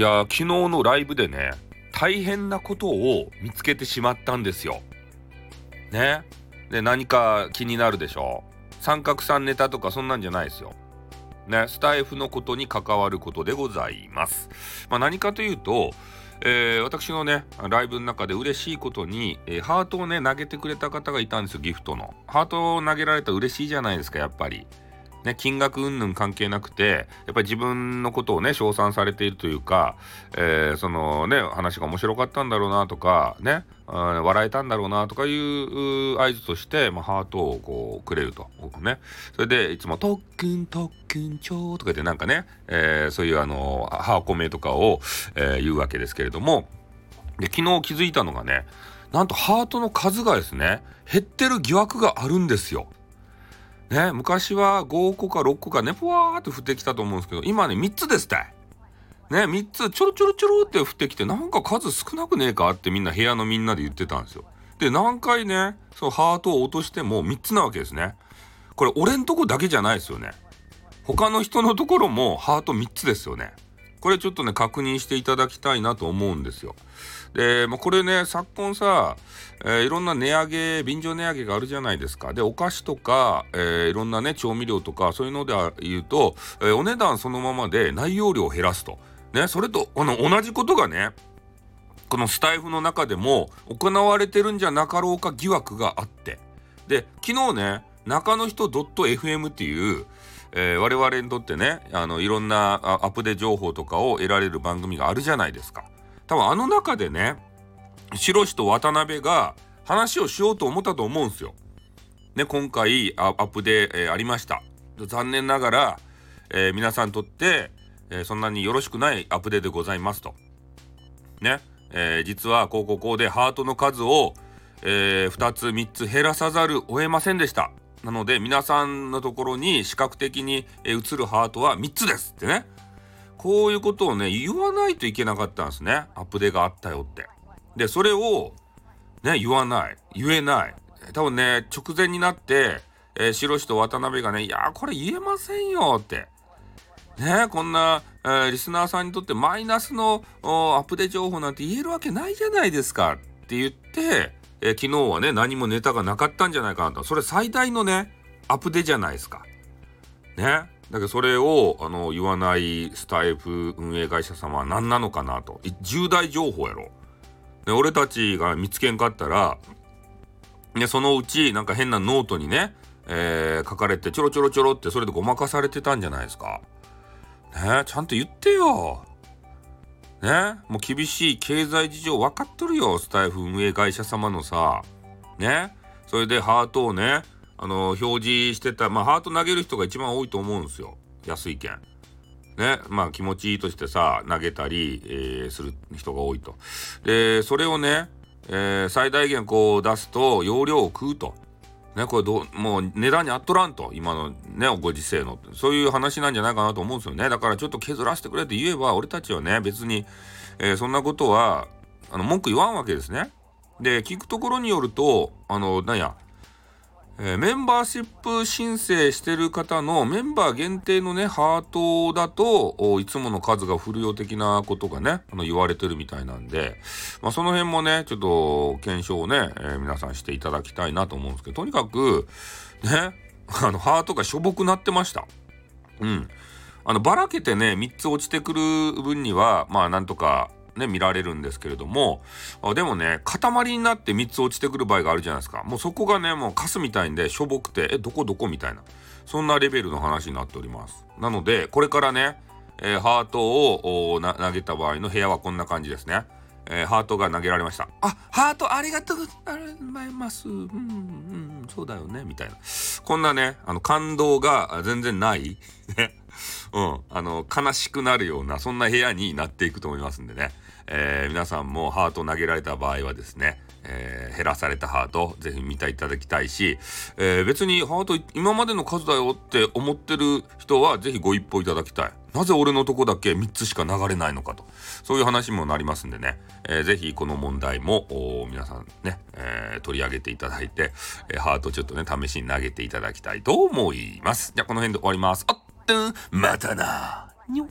いや昨日のライブでね大変なことを見つけてしまったんですよ。ね。で何か気になるでしょう三角さんネタとかそんなんじゃないですよ。ね、スタイフのことに関わることでございます。まあ、何かというと、えー、私のね、ライブの中で嬉しいことに、えー、ハートをね、投げてくれた方がいたんですよ、ギフトの。ハートを投げられたら嬉しいじゃないですか、やっぱり。ね、金額云々関係なくて、やっぱり自分のことをね、称賛されているというか、えー、そのね、話が面白かったんだろうなとか、ね、笑えたんだろうなとかいう合図として、まあ、ハートをこうくれると。ね。それで、いつも、特訓、特訓帳とか言ってなんかね、えー、そういうあの、ハーコメとかを、えー、言うわけですけれども、で、昨日気づいたのがね、なんとハートの数がですね、減ってる疑惑があるんですよ。ね、昔は5個か6個かね、ふわーって降ってきたと思うんですけど、今ね、3つですって。ね、3つちょろちょろちょろって降ってきて、なんか数少なくねえかってみんな部屋のみんなで言ってたんですよ。で、何回ね、そのハートを落としても3つなわけですね。これ、俺んとこだけじゃないですよね。他の人のところもハート3つですよね。これちょっとね、確認していただきたいなと思うんですよ。で、まあ、これね、昨今さ、えー、いろんな値上げ、便乗値上げがあるじゃないですか。で、お菓子とか、えー、いろんなね、調味料とか、そういうので言うと、えー、お値段そのままで内容量を減らすと。ね、それと、あの、同じことがね、このスタイフの中でも行われてるんじゃなかろうか疑惑があって。で、昨日ね、中の人 .fm っていう、えー、我々にとってね、あの、いろんなアップデ情報とかを得られる番組があるじゃないですか。多分あの中でね、白石と渡辺が話をしようと思ったと思うんですよ。ね、今回アップで、えー、ありました。残念ながら、えー、皆さんにとって、え、そんなによろしくないアップデでございますと。ね、え実はこうこうこうでハートの数を、え2つ3つ減らさざるを得ませんでした。なので皆さんのところに視覚的に映るハートは3つですってね。こういうことをね、言わないといけなかったんですね。アップデがあったよって。で、それを、ね、言わない。言えない。多分ね、直前になって、えー、白石と渡辺がね、いやこれ言えませんよって。ねこんな、えー、リスナーさんにとってマイナスのアップデ情報なんて言えるわけないじゃないですかって言って、えー、昨日はね、何もネタがなかったんじゃないかなと。それ最大のね、アップデじゃないですか。ね。だけどそれを、あの、言わないスタイフ運営会社様は何なのかなと。重大情報やろ。で、俺たちが見つけんかったら、ね、そのうちなんか変なノートにね、えー、書かれてちょろちょろちょろってそれでごまかされてたんじゃないですか。ねちゃんと言ってよ。ねもう厳しい経済事情分かっとるよ、スタイフ運営会社様のさ。ねそれでハートをね、あの、表示してた、まあ、ハート投げる人が一番多いと思うんですよ。安い券。ね、まあ気持ちいいとしてさ、投げたり、えー、する人が多いと。で、それをね、えー、最大限こう出すと容量を食うと。ね、これど、もう値段にあっとらんと。今のね、ご時世の。そういう話なんじゃないかなと思うんですよね。だからちょっと削らせてくれって言えば、俺たちはね、別に、えー、そんなことは、あの、文句言わんわけですね。で、聞くところによると、あの、なんや、えー、メンバーシップ申請してる方のメンバー限定のね、ハートだと、いつもの数がフル用的なことがね、あの言われてるみたいなんで、まあ、その辺もね、ちょっと検証をね、えー、皆さんしていただきたいなと思うんですけど、とにかく、ね、あの、ハートがしょぼくなってました。うん。あの、ばらけてね、3つ落ちてくる分には、まあ、なんとか、ね、見られるんですけれども、でもね、塊になって3つ落ちてくる場合があるじゃないですか。もうそこがね、もうカスみたいんで、しょぼくて、え、どこどこ？みたいな。そんなレベルの話になっております。なので、これからね、えー、ハートを投げた場合の部屋はこんな感じですね。えー、ハートが投げられました。あ、ハートありがとうございます。うん、うん、そうだよね、みたいな。こんなね、あの、感動が全然ない。ね。うん、あの、悲しくなるような、そんな部屋になっていくと思いますんでね。えー、皆さんもハート投げられた場合はですね、えー、減らされたハート、ぜひ見ていただきたいし、えー、別にハート今までの数だよって思ってる人は、ぜひご一報いただきたい。なぜ俺のとこだけ3つしか流れないのかと。そういう話もなりますんでね、えー、ぜひこの問題も皆さんね、えー、取り上げていただいて、えー、ハートちょっとね、試しに投げていただきたいと思います。じゃあこの辺で終わります。あっと、またな。にょ。